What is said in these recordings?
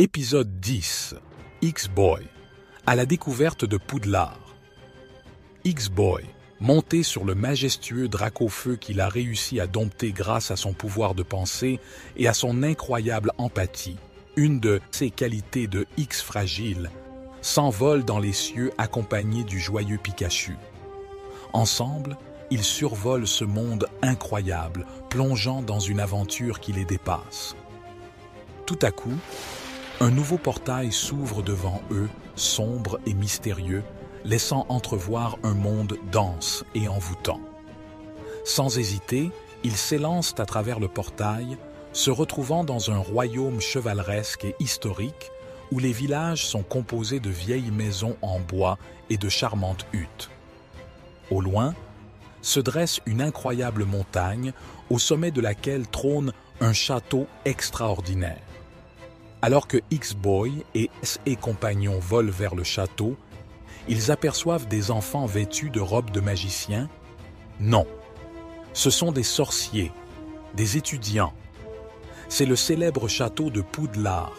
Épisode 10 X-Boy à la découverte de Poudlard. X-Boy, monté sur le majestueux Dracofeu qu'il a réussi à dompter grâce à son pouvoir de pensée et à son incroyable empathie, une de ses qualités de X fragile, s'envole dans les cieux accompagné du joyeux Pikachu. Ensemble, ils survolent ce monde incroyable, plongeant dans une aventure qui les dépasse. Tout à coup, un nouveau portail s'ouvre devant eux, sombre et mystérieux, laissant entrevoir un monde dense et envoûtant. Sans hésiter, ils s'élancent à travers le portail, se retrouvant dans un royaume chevaleresque et historique où les villages sont composés de vieilles maisons en bois et de charmantes huttes. Au loin, se dresse une incroyable montagne au sommet de laquelle trône un château extraordinaire. Alors que X-Boy et ses compagnons volent vers le château, ils aperçoivent des enfants vêtus de robes de magiciens Non, ce sont des sorciers, des étudiants. C'est le célèbre château de Poudlard,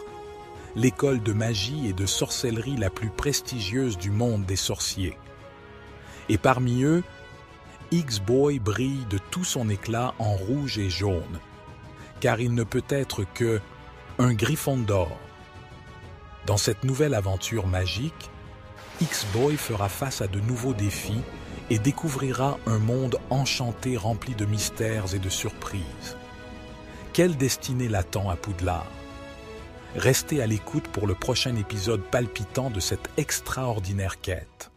l'école de magie et de sorcellerie la plus prestigieuse du monde des sorciers. Et parmi eux, X-Boy brille de tout son éclat en rouge et jaune, car il ne peut être que un griffon d'or. Dans cette nouvelle aventure magique, X-Boy fera face à de nouveaux défis et découvrira un monde enchanté rempli de mystères et de surprises. Quelle destinée l'attend à Poudlard? Restez à l'écoute pour le prochain épisode palpitant de cette extraordinaire quête.